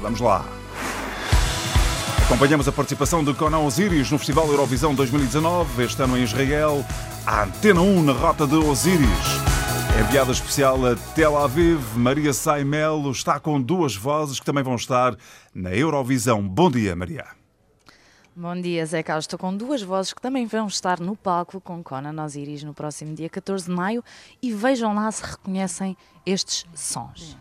Vamos lá. Acompanhamos a participação de Conan Osiris no Festival Eurovisão 2019, este ano em Israel. A Antena 1 na rota de Osiris. Enviada especial a Tel Aviv, Maria Saimelo está com duas vozes que também vão estar na Eurovisão. Bom dia, Maria. Bom dia, Zé Carlos. Estou com duas vozes que também vão estar no palco com Conan Osiris no próximo dia 14 de maio e vejam lá se reconhecem estes sons.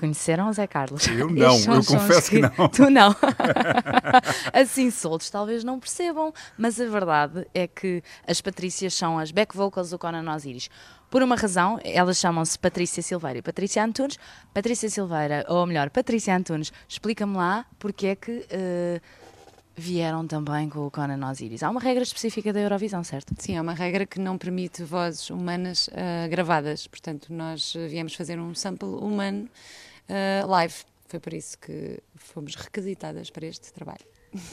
Reconheceram, Zé Carlos? Eu não, eu confesso que, que não. Tu não. assim soltos talvez não percebam, mas a verdade é que as Patrícias são as back vocals do Conan Osiris. Por uma razão, elas chamam-se Patrícia Silveira e Patrícia Antunes. Patrícia Silveira, ou melhor, Patrícia Antunes, explica-me lá porque é que uh, vieram também com o Conan Osiris. Há uma regra específica da Eurovisão, certo? Sim, há uma regra que não permite vozes humanas uh, gravadas. Portanto, nós viemos fazer um sample humano uh, live. Foi por isso que fomos requisitadas para este trabalho.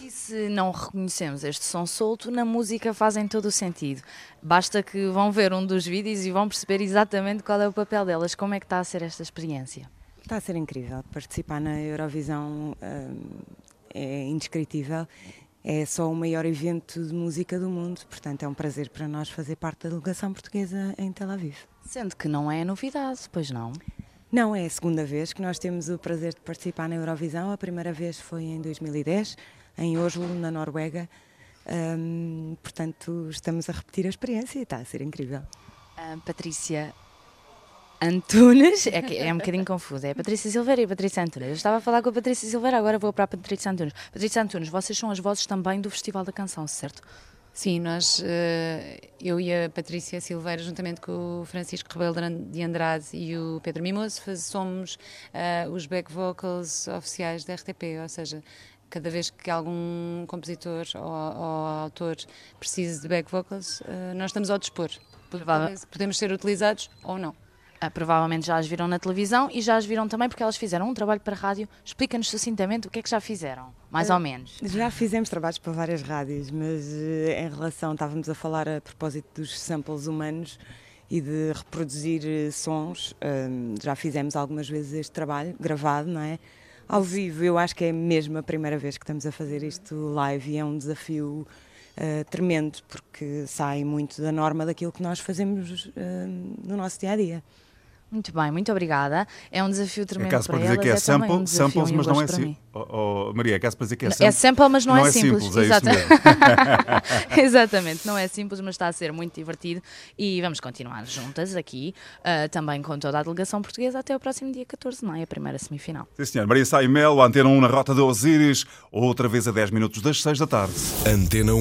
E se não reconhecemos este som solto, na música fazem todo o sentido. Basta que vão ver um dos vídeos e vão perceber exatamente qual é o papel delas. Como é que está a ser esta experiência? Está a ser incrível. Participar na Eurovisão hum, é indescritível. É só o maior evento de música do mundo, portanto é um prazer para nós fazer parte da delegação portuguesa em Tel Aviv. Sendo que não é novidade, pois não? Não, é a segunda vez que nós temos o prazer de participar na Eurovisão. A primeira vez foi em 2010, em Oslo, na Noruega. Um, portanto, estamos a repetir a experiência e está a ser incrível. Uh, Patrícia Antunes, é, que é um bocadinho confuso, é a Patrícia Silveira e a Patrícia Antunes. Eu estava a falar com a Patrícia Silveira, agora vou para a Patrícia Antunes. Patrícia Antunes, vocês são as vozes também do Festival da Canção, certo? Sim, nós, eh, eu e a Patrícia Silveira, juntamente com o Francisco Rebelo de Andrade e o Pedro Mimoso, somos uh, os back vocals oficiais da RTP, ou seja, cada vez que algum compositor ou, ou autor precise de back vocals, uh, nós estamos ao dispor. Podemos ser utilizados ou não. Ah, provavelmente já as viram na televisão e já as viram também porque elas fizeram um trabalho para rádio. Explica-nos sucintamente o que é que já fizeram, mais uh, ou menos. Já fizemos trabalhos para várias rádios, mas uh, em relação, estávamos a falar a propósito dos samples humanos e de reproduzir uh, sons, já fizemos algumas vezes este trabalho gravado, não é? Ao vivo, eu acho que é mesmo a primeira vez que estamos a fazer isto live e é um desafio uh, tremendo, porque sai muito da norma daquilo que nós fazemos uh, no nosso dia a dia. Muito bem, muito obrigada. É um desafio tremendo é caso para, para dizer que é, é sample, um samples, mas não é simples. Oh, oh, Maria, é caso para dizer que é sample. É sample, mas não, não é, é, simples. simples é Exatamente, não é simples, mas está a ser muito divertido e vamos continuar juntas aqui, uh, também com toda a delegação portuguesa, até o próximo dia 14 de maio, a primeira semifinal. Sim, senhor. Maria Saimel, Antena 1 na Rota de Osíris, outra vez a 10 minutos das 6 da tarde. Antena 1.